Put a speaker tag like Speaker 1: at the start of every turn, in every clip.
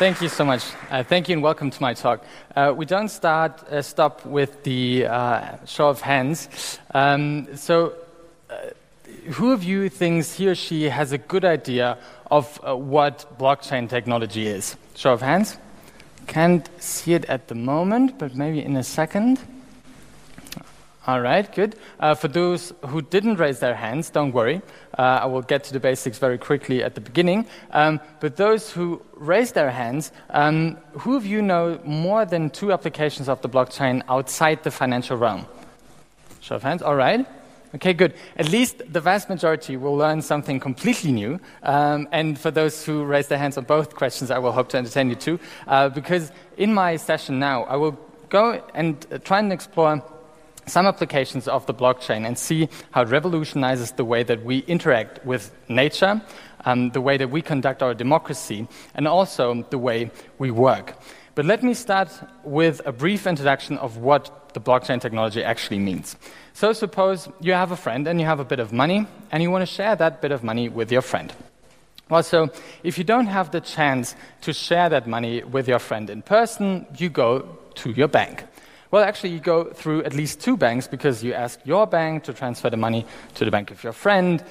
Speaker 1: Thank you so much. Uh, thank you and welcome to my talk. Uh, we don't start uh, stop with the uh, show of hands. Um, so, uh, who of you thinks he or she has a good idea of uh, what blockchain technology is? Show of hands. Can't see it at the moment, but maybe in a second. All right, good. Uh, for those who didn't raise their hands, don't worry. Uh, I will get to the basics very quickly at the beginning. Um, but those who raised their hands, um, who of you know more than two applications of the blockchain outside the financial realm? Show of hands. All right. Okay, good. At least the vast majority will learn something completely new. Um, and for those who raise their hands on both questions, I will hope to entertain you too. Uh, because in my session now, I will go and uh, try and explore some applications of the blockchain and see how it revolutionizes the way that we interact with nature, um, the way that we conduct our democracy, and also the way we work. But let me start with a brief introduction of what the blockchain technology actually means. So, suppose you have a friend and you have a bit of money, and you want to share that bit of money with your friend. Well, so if you don't have the chance to share that money with your friend in person, you go to your bank. Well, actually, you go through at least two banks because you ask your bank to transfer the money to the bank of your friend.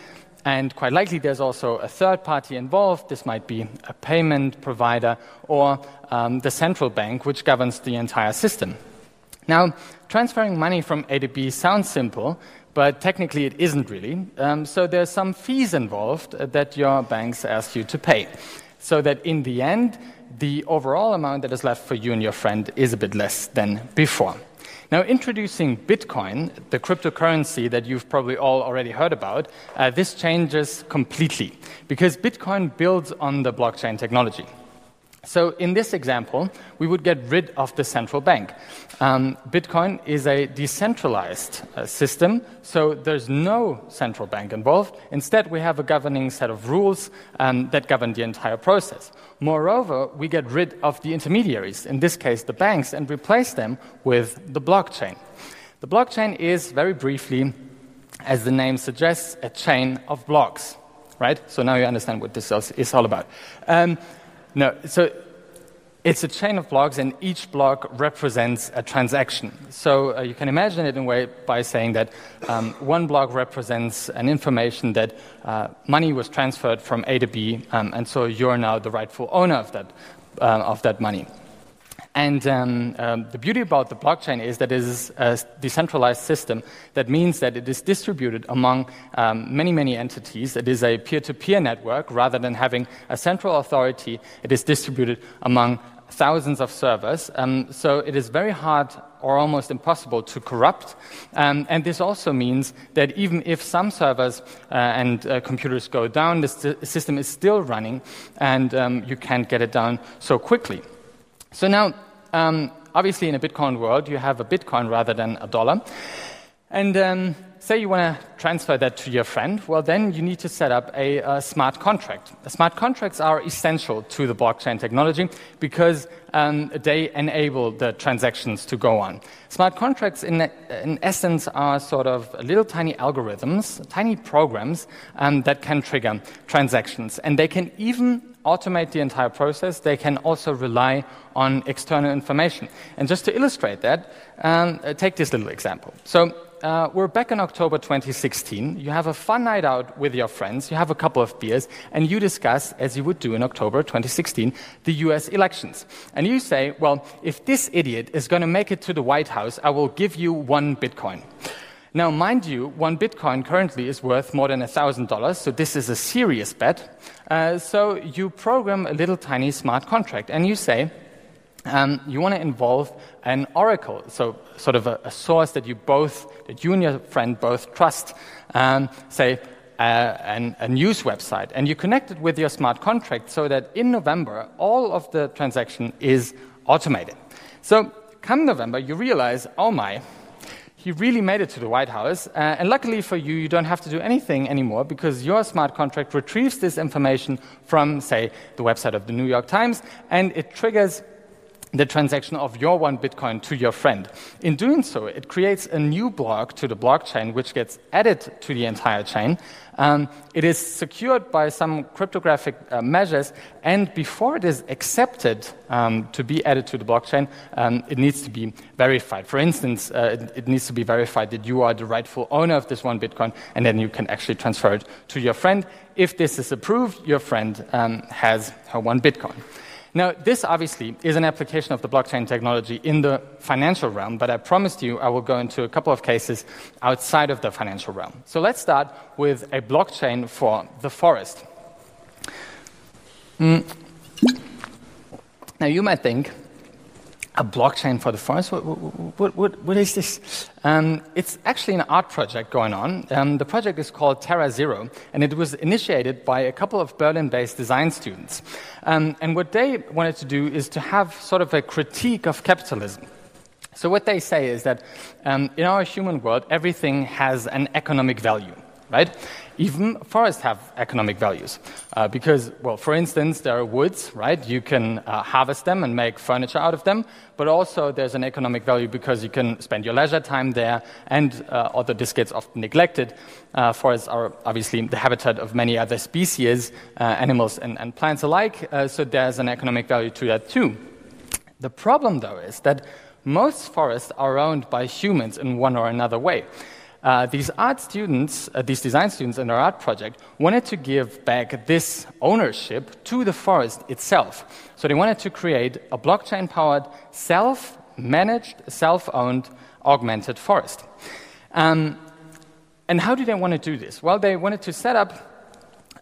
Speaker 1: And quite likely, there's also a third party involved. This might be a payment provider or um, the central bank, which governs the entire system. Now, transferring money from A to B sounds simple, but technically it isn't really. Um, so there's some fees involved that your banks ask you to pay. So that in the end, the overall amount that is left for you and your friend is a bit less than before. Now, introducing Bitcoin, the cryptocurrency that you've probably all already heard about, uh, this changes completely because Bitcoin builds on the blockchain technology. So, in this example, we would get rid of the central bank. Um, Bitcoin is a decentralized uh, system, so there's no central bank involved. Instead, we have a governing set of rules um, that govern the entire process. Moreover, we get rid of the intermediaries, in this case, the banks, and replace them with the blockchain. The blockchain is, very briefly, as the name suggests, a chain of blocks, right? So now you understand what this is all about. Um, no, so it's a chain of blocks, and each block represents a transaction. So uh, you can imagine it in a way by saying that um, one block represents an information that uh, money was transferred from A to B, um, and so you're now the rightful owner of that, uh, of that money. And um, um, the beauty about the blockchain is that it is a decentralized system. That means that it is distributed among um, many, many entities. It is a peer to peer network rather than having a central authority. It is distributed among thousands of servers. Um, so it is very hard or almost impossible to corrupt. Um, and this also means that even if some servers uh, and uh, computers go down, the st- system is still running and um, you can't get it down so quickly. So now, um, obviously, in a Bitcoin world, you have a Bitcoin rather than a dollar. And um, say you want to transfer that to your friend, well, then you need to set up a, a smart contract. The smart contracts are essential to the blockchain technology because um, they enable the transactions to go on. Smart contracts, in, in essence, are sort of little tiny algorithms, tiny programs um, that can trigger transactions. And they can even automate the entire process, they can also rely on external information. And just to illustrate that, um, uh, take this little example. So uh, we're back in October 2016. You have a fun night out with your friends, you have a couple of beers, and you discuss, as you would do in October 2016, the US elections. And you say, well, if this idiot is going to make it to the White House, I will give you one Bitcoin. Now, mind you, one Bitcoin currently is worth more than $1,000, so this is a serious bet. Uh, so you program a little tiny smart contract and you say, um, you want to involve an oracle, so sort of a, a, source that you both, that you and your friend both trust, um, say, uh, a news website, and you connect it with your smart contract so that in November all of the transaction is automated. So come November, you realize, oh my, he really made it to the White House. Uh, and luckily for you, you don't have to do anything anymore because your smart contract retrieves this information from, say, the website of the New York Times and it triggers the transaction of your one Bitcoin to your friend. In doing so, it creates a new block to the blockchain, which gets added to the entire chain. Um, it is secured by some cryptographic uh, measures, and before it is accepted um, to be added to the blockchain, um, it needs to be verified. For instance, uh, it, it, needs to be verified that you are the rightful owner of this one Bitcoin, and then you can actually transfer it to your friend. If this is approved, your friend um, has her one Bitcoin. Now, this obviously is an application of the blockchain technology in the financial realm, but I promised you I will go into a couple of cases outside of the financial realm. So let's start with a blockchain for the forest. Mm. Now, you might think, a blockchain for the forest? What, what, what, what is this? Um, it's actually an art project going on. Um, the project is called Terra Zero, and it was initiated by a couple of Berlin based design students. Um, and what they wanted to do is to have sort of a critique of capitalism. So, what they say is that um, in our human world, everything has an economic value right? Even forests have economic values uh, because, well, for instance, there are woods, right? You can uh, harvest them and make furniture out of them, but also there's an economic value because you can spend your leisure time there, and uh, although this gets often neglected, uh, forests are obviously the habitat of many other species, uh, animals and, and, plants alike, uh, so there's an economic value to that too. The problem, though, is that most forests are owned by humans in one or another way. Uh, these art students, uh, these design students in their art project, wanted to give back this ownership to the forest itself. So they wanted to create a blockchain powered, self managed, self owned, augmented forest. Um, and how do they want to do this? Well, they wanted to set up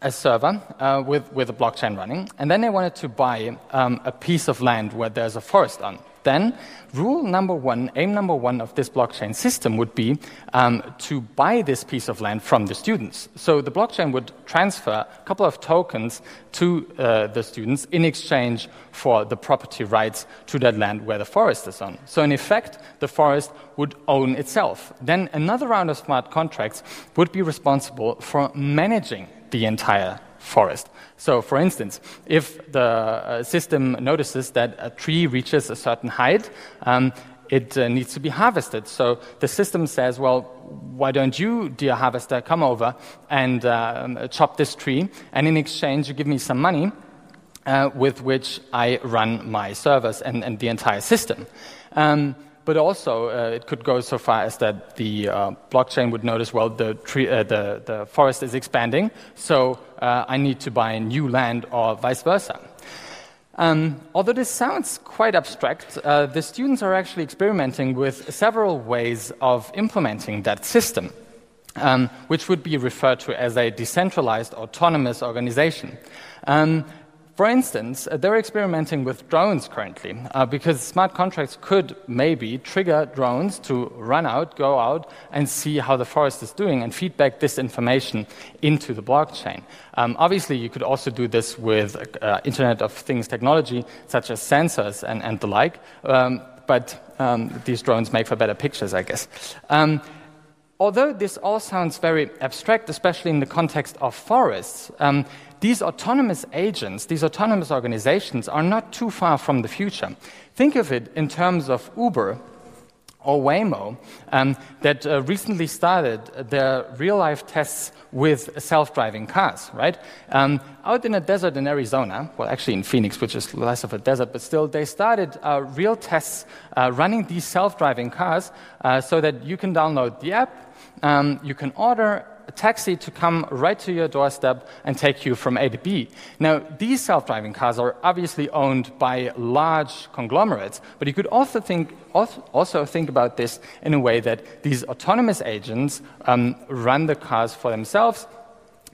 Speaker 1: a server uh, with, with a blockchain running, and then they wanted to buy um, a piece of land where there's a forest on then rule number one, aim number one of this blockchain system would be um, to buy this piece of land from the students. So the blockchain would transfer a couple of tokens to uh, the students in exchange for the property rights to that land where the forest is on. So in effect, the forest would own itself. Then another round of smart contracts would be responsible for managing the entire forest. So, for instance, if the uh, system notices that a tree reaches a certain height, um, it uh, needs to be harvested. So the system says, well, why don't you, dear harvester, come over and uh, chop this tree, and in exchange, you give me some money uh, with which I run my servers and, and the entire system. Um, but also, uh, it could go so far as that the uh, blockchain would notice, well, the, tree, uh, the, the forest is expanding, so uh, I need to buy new land or vice versa. Um, although this sounds quite abstract, uh, the students are actually experimenting with several ways of implementing that system, um, which would be referred to as a decentralized autonomous organization. Um, for instance, uh, they're experimenting with drones currently uh, because smart contracts could maybe trigger drones to run out, go out, and see how the forest is doing and feedback this information into the blockchain. Um, obviously, you could also do this with uh, Internet of Things technology, such as sensors and, and the like, um, but um, these drones make for better pictures, I guess. Um, although this all sounds very abstract, especially in the context of forests, um, these autonomous agents, these autonomous organizations, are not too far from the future. Think of it in terms of Uber or Waymo um, that uh, recently started their real life tests with self driving cars, right? Um, out in a desert in Arizona, well, actually in Phoenix, which is less of a desert, but still, they started uh, real tests uh, running these self driving cars uh, so that you can download the app, um, you can order a taxi to come right to your doorstep and take you from A to B. Now, these self driving cars are obviously owned by large conglomerates, but you could also think, also think about this in a way that these autonomous agents um, run the cars for themselves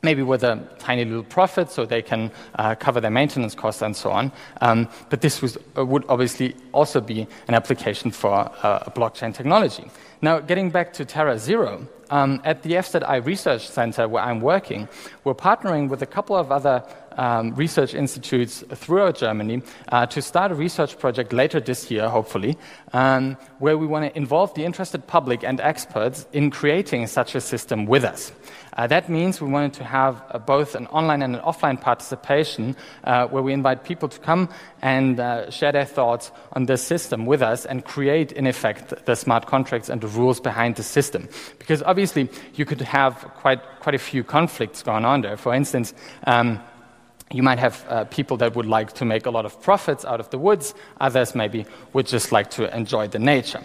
Speaker 1: maybe with a tiny little profit so they can uh, cover their maintenance costs and so on. Um, but this was, uh, would obviously also be an application for uh, blockchain technology. Now, getting back to Terra Zero, um, at the FZI Research Center where I'm working, we're partnering with a couple of other um, research institutes throughout Germany uh, to start a research project later this year, hopefully, um, where we want to involve the interested public and experts in creating such a system with us. Uh, that means we wanted to have uh, both an online and an offline participation uh, where we invite people to come and uh, share their thoughts on this system with us and create, in effect, the smart contracts and the rules behind the system. Because obviously, you could have quite, quite a few conflicts going on there. For instance, um, you might have uh, people that would like to make a lot of profits out of the woods, others maybe would just like to enjoy the nature.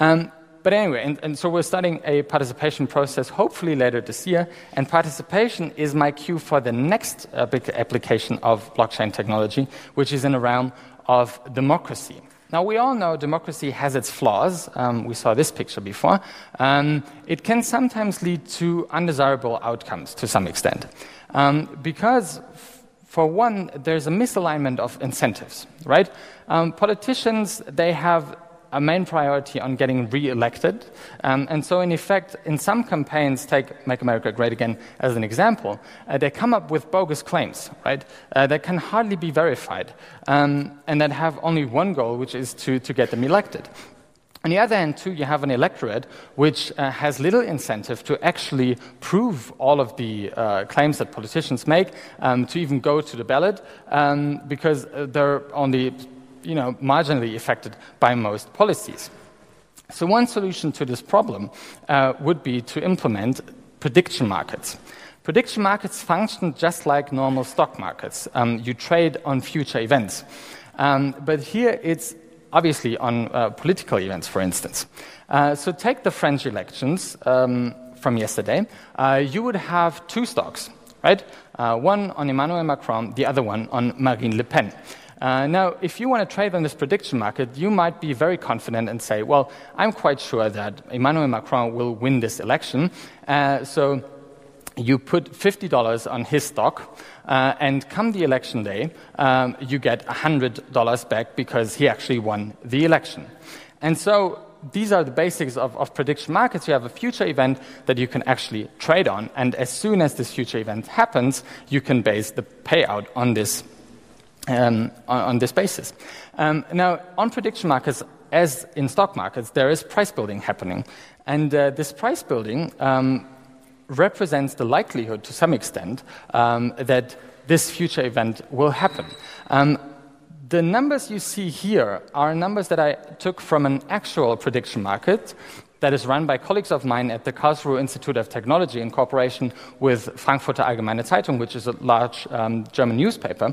Speaker 1: Um, but anyway, and, and, so we're starting a participation process hopefully later this year, and participation is my cue for the next uh, big application of blockchain technology, which is in the realm of democracy. Now, we all know democracy has its flaws. Um, we saw this picture before. Um, it can sometimes lead to undesirable outcomes to some extent. Um, because, for one, there's a misalignment of incentives, right? Um, politicians, they have a main priority on getting re-elected. Um, and so, in effect, in some campaigns, take Make America Great Again as an example, uh, they come up with bogus claims, right, uh, that can hardly be verified, um, and that have only one goal, which is to, to get them elected. On the other hand, too, you have an electorate which uh, has little incentive to actually prove all of the uh, claims that politicians make, um, to even go to the ballot, um, because uh, they're only you know, marginally affected by most policies. So, one solution to this problem uh, would be to implement prediction markets. Prediction markets function just like normal stock markets. Um, you trade on future events. Um, but here it's obviously on uh, political events, for instance. Uh, so, take the French elections um, from yesterday. Uh, you would have two stocks, right? Uh, one on Emmanuel Macron, the other one on Marine Le Pen. Uh, now, if you want to trade on this prediction market, you might be very confident and say, well, I'm quite sure that Emmanuel Macron will win this election. Uh, so you put $50 on his stock, uh, and come the election day, um, you get $100 back because he actually won the election. And so these are the basics of, of, prediction markets. You have a future event that you can actually trade on, and as soon as this future event happens, you can base the payout on this um, on, on, this basis. Um, now, on prediction markets, as in stock markets, there is price building happening. And uh, this price building um, represents the likelihood, to some extent, um, that this future event will happen. The numbers you see here are numbers that I took from an actual prediction market that is run by colleagues of mine at the Karlsruhe Institute of Technology in cooperation with Frankfurter Allgemeine Zeitung, which is a large um, German newspaper.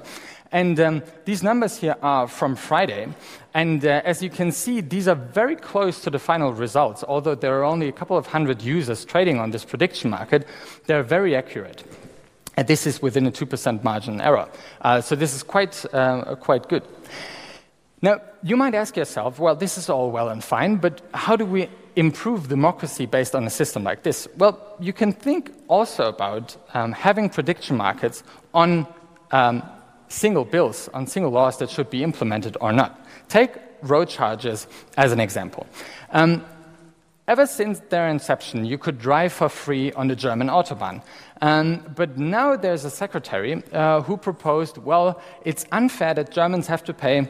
Speaker 1: And um, these numbers here are from Friday. And uh, as you can see, these are very close to the final results. Although there are only a couple of hundred users trading on this prediction market, they're very accurate. And this is within a 2% margin error. Uh, so this is quite, uh, quite good. Now, you might ask yourself, well, this is all well and fine, but how do we improve democracy based on a system like this? Well, you can think also about um, having prediction markets on um, single bills on single laws that should be implemented or not. Take road charges as an example. Um, ever since their inception, you could drive for free on the German Autobahn. Um, but now there's a secretary uh, who proposed well, it's unfair that Germans have to pay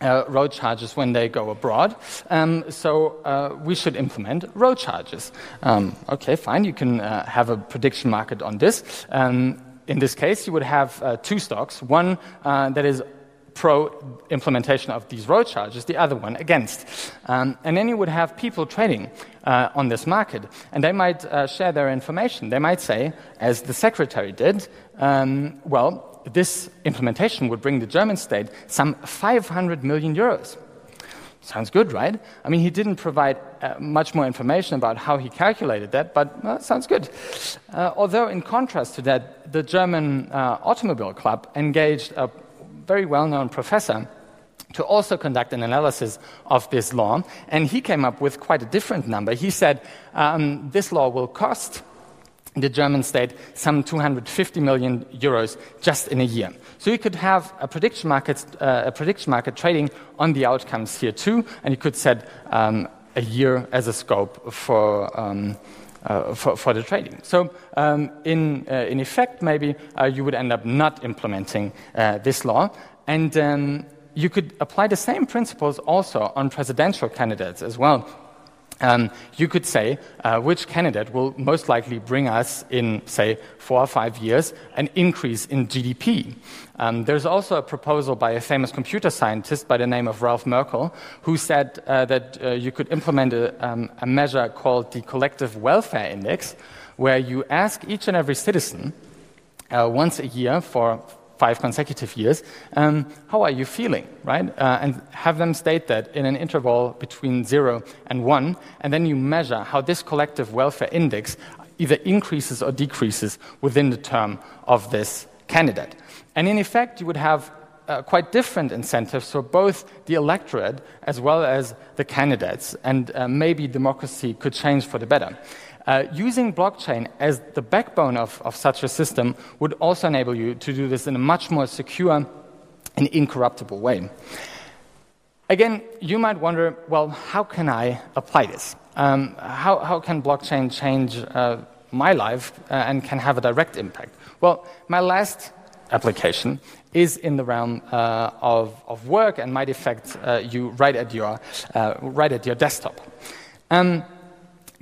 Speaker 1: uh, road charges when they go abroad. Um, so uh, we should implement road charges. Um, okay, fine. You can uh, have a prediction market on this. Um, in this case, you would have uh, two stocks one uh, that is pro implementation of these road charges, the other one against. Um, and then you would have people trading uh, on this market, and they might uh, share their information. They might say, as the secretary did, um, well, this implementation would bring the German state some 500 million euros. Sounds good, right? I mean, he didn't provide uh, much more information about how he calculated that, but uh, sounds good. Uh, although, in contrast to that, the German uh, Automobile Club engaged a very well known professor to also conduct an analysis of this law, and he came up with quite a different number. He said um, this law will cost the German state some 250 million euros just in a year. So you could have a prediction market, uh, a prediction market trading on the outcomes here too, and you could set um, a year as a scope for, um, uh, for, for, the trading. So, um, in, uh, in effect, maybe uh, you would end up not implementing uh, this law. And um, you could apply the same principles also on presidential candidates as well. Um, you could say uh, which candidate will most likely bring us in, say, four or five years, an increase in GDP. Um, there's also a proposal by a famous computer scientist by the name of Ralph Merkle, who said uh, that uh, you could implement a, um, a measure called the Collective Welfare Index, where you ask each and every citizen uh, once a year for five consecutive years, um, how are you feeling, right? Uh, and have them state that in an interval between zero and one, and then you measure how this collective welfare index either increases or decreases within the term of this candidate. And in effect, you would have uh, quite different incentives for both the electorate as well as the candidates, and uh, maybe democracy could change for the better. Uh, using blockchain as the backbone of, of such a system would also enable you to do this in a much more secure and incorruptible way. Again, you might wonder well, how can I apply this? Um, how, how, can blockchain change uh, my life uh, and can have a direct impact? Well, my last application is in the realm uh, of, of, work and might affect uh, you right at your, uh, right at your desktop. Um,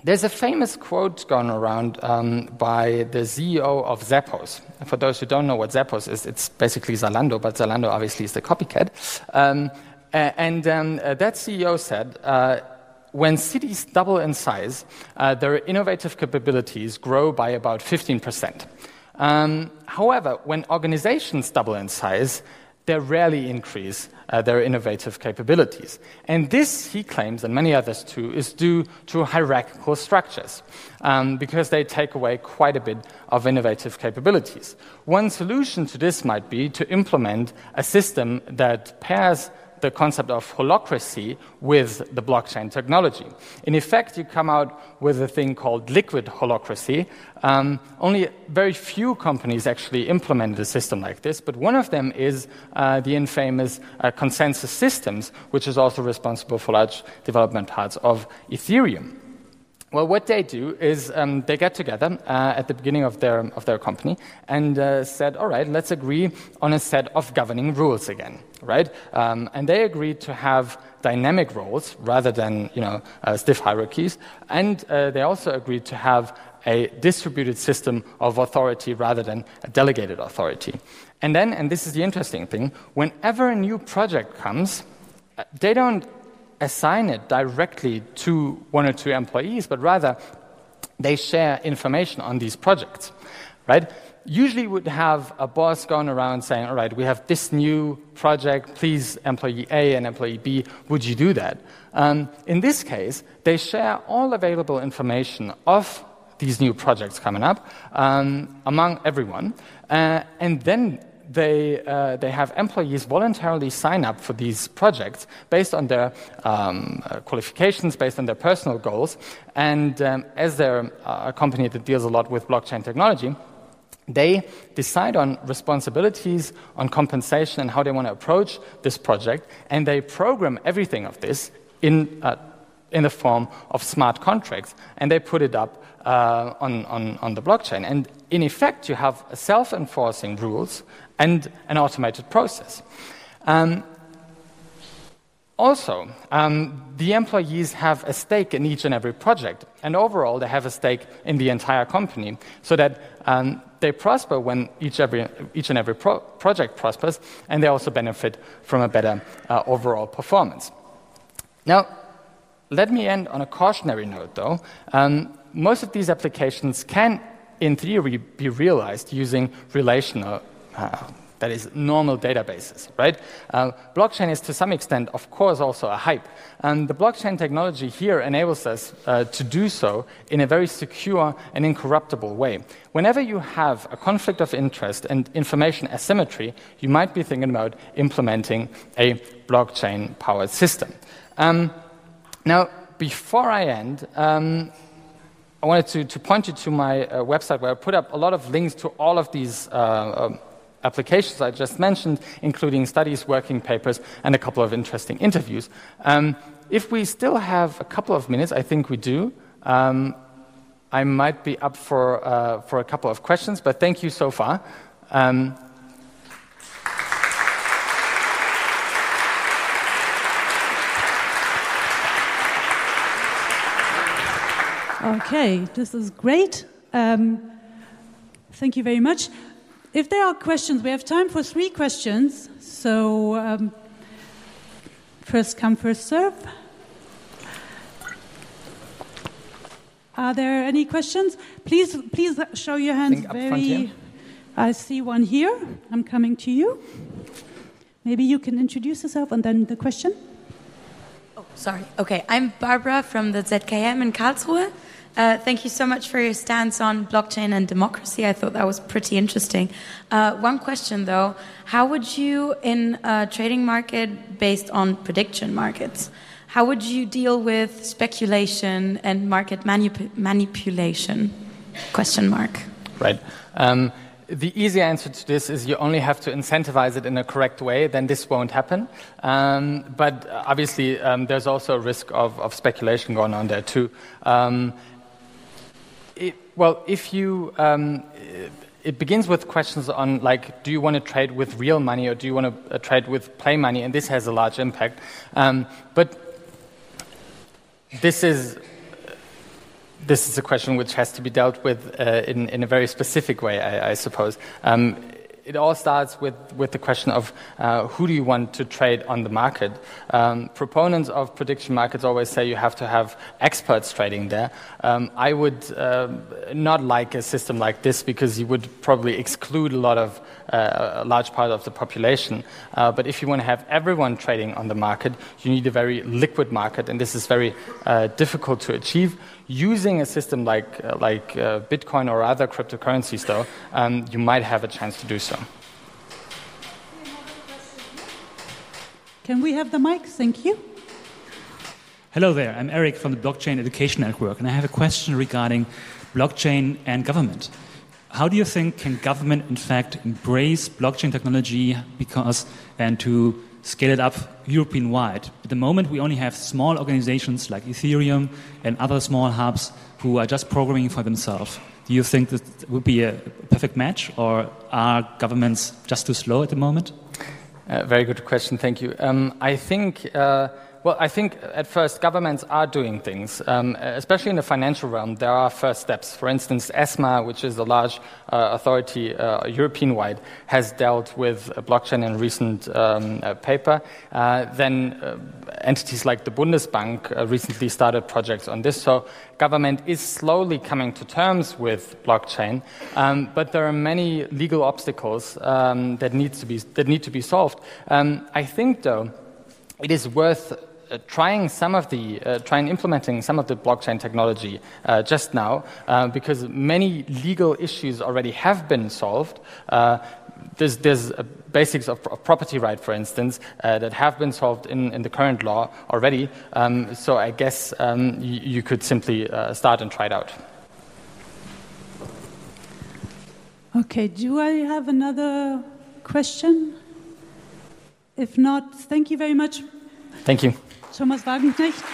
Speaker 1: there's a famous quote going around um, by the CEO of Zappos. For those who don't know what Zappos is, it's basically Zalando, but Zalando obviously is the copycat. Um, and um, uh, that CEO said, uh, when cities double in size, uh, their innovative capabilities grow by about 15%. Um, however, when organizations double in size, they rarely increase uh, their innovative capabilities. And this, he claims, and many others too, is due to hierarchical structures, um, because they take away quite a bit of innovative capabilities. One solution to this might be to implement a system that pairs the concept of holacracy with the blockchain technology. In effect, you come out with a thing called liquid holacracy. Um, only very few companies actually implemented a system like this, but one of them is uh, the infamous uh, consensus systems, which is also responsible for large development parts of Ethereum. Well, what they do is um, they get together uh, at the beginning of their, of their company and uh, said, all right, let's agree on a set of governing rules again, right? Um, and they agreed to have dynamic roles rather than, you know, uh, stiff hierarchies. And uh, they also agreed to have a distributed system of authority rather than a delegated authority. And then, and this is the interesting thing, whenever a new project comes, uh, they don't assign it directly to one or two employees, but rather they share information on these projects, right? Usually would have a boss going around saying, all right, we have this new project, please, employee A and employee B, would you do that? Um, in this case, they share all available information of these new projects coming up um, among everyone, uh, and then they, uh, they have employees voluntarily sign up for these projects based on their um, uh, qualifications, based on their personal goals. And um, as they're uh, a company that deals a lot with blockchain technology, they decide on responsibilities, on compensation, and how they want to approach this project, and they program everything of this in, uh, in the form of smart contracts, and they put it up uh, on, on, on the blockchain. And in effect, you have self enforcing rules and an automated process. Um, also, um, the employees have a stake in each and every project, and overall, they have a stake in the entire company, so that um, they prosper when each, every, each and every pro project prospers, and they also benefit from a better uh, overall performance. Now, let me end on a cautionary note, though. Um, most of these applications can, in theory, be realized using relational uh, that is normal databases, right? Uh, blockchain is to some extent, of course, also a hype. And the blockchain technology here enables us uh, to do so in a very secure and incorruptible way. Whenever you have a conflict of interest and information asymmetry, you might be thinking about implementing a blockchain powered system. Um, now, before I end, um, I wanted to, to, point you to my uh, website where I put up a lot of links to all of these uh, um, applications I just mentioned, including studies, working papers, and a couple of interesting interviews. Um, if we still have a couple of minutes, I think we do, um, I might be up for, uh, for a couple of questions, but thank you so far. Um,
Speaker 2: Okay, this is great. Um, thank you very much. If there are questions, we have time for three questions. So, um, first come, first serve. Are there any questions? Please, please show your hands very. I see one here. I'm coming to you. Maybe you can introduce yourself and then the question.
Speaker 3: Oh, sorry. Okay, I'm Barbara from the ZKM in Karlsruhe. Uh, thank you so much for your stance on blockchain and democracy. I thought that was pretty interesting. Uh, one question though How would you, in a trading market based on prediction markets, how would you deal with speculation and market manip manipulation? Question mark.
Speaker 1: Right. Um, the easy answer to this is you only have to incentivize it in a correct way, then this won't happen. Um, but obviously, um, there's also a risk of, of, speculation going on there too. Well, if you, um, it begins with questions on like, do you want to trade with real money or do you want to uh, trade with play money? And this has a large impact. Um, but this is this is a question which has to be dealt with uh, in, in a very specific way, I, I suppose. Um, it all starts with, with the question of uh, who do you want to trade on the market. Um, proponents of prediction markets always say you have to have experts trading there. Um, I would uh, not like a system like this because you would probably exclude a lot of uh, a large part of the population. Uh, but if you want to have everyone trading on the market, you need a very liquid market, and this is very uh, difficult to achieve. Using a system like, uh, like uh, Bitcoin or other cryptocurrencies, though, um, you might have a chance to do so.
Speaker 2: Can we have the mic? Thank you.
Speaker 4: Hello there, I'm Eric from the Blockchain Education Network, and I have a question regarding blockchain and government. How do you think can government, in fact, embrace blockchain technology because and to scale it up European wide? At the moment, we only have small organizations like Ethereum and other small hubs who are just programming for themselves. Do you think that would be a perfect match, or are governments just too slow at the moment?
Speaker 1: Uh, very good question, thank you. Um, I think. Uh, well, I think at first governments are doing things, um, especially in the financial realm. There are first steps. For instance, ESMA, which is a large uh, authority uh, European wide, has dealt with blockchain in a recent um, uh, paper. Uh, then uh, entities like the Bundesbank recently started projects on this. So government is slowly coming to terms with blockchain, um, but there are many legal obstacles um, that, needs to be, that need to be solved. Um, I think, though, it is worth uh, trying some of the, uh, trying implementing some of the blockchain technology uh, just now, uh, because many legal issues already have been solved. Uh, there's, there's basics of, of, property right, for instance, uh, that have been solved in, in the current law already. Um, so I guess um, you, you, could simply start and try it out.
Speaker 2: Okay, do I have another question? If not, thank you very much.
Speaker 1: Thank you.
Speaker 2: Thomas Wagenknecht.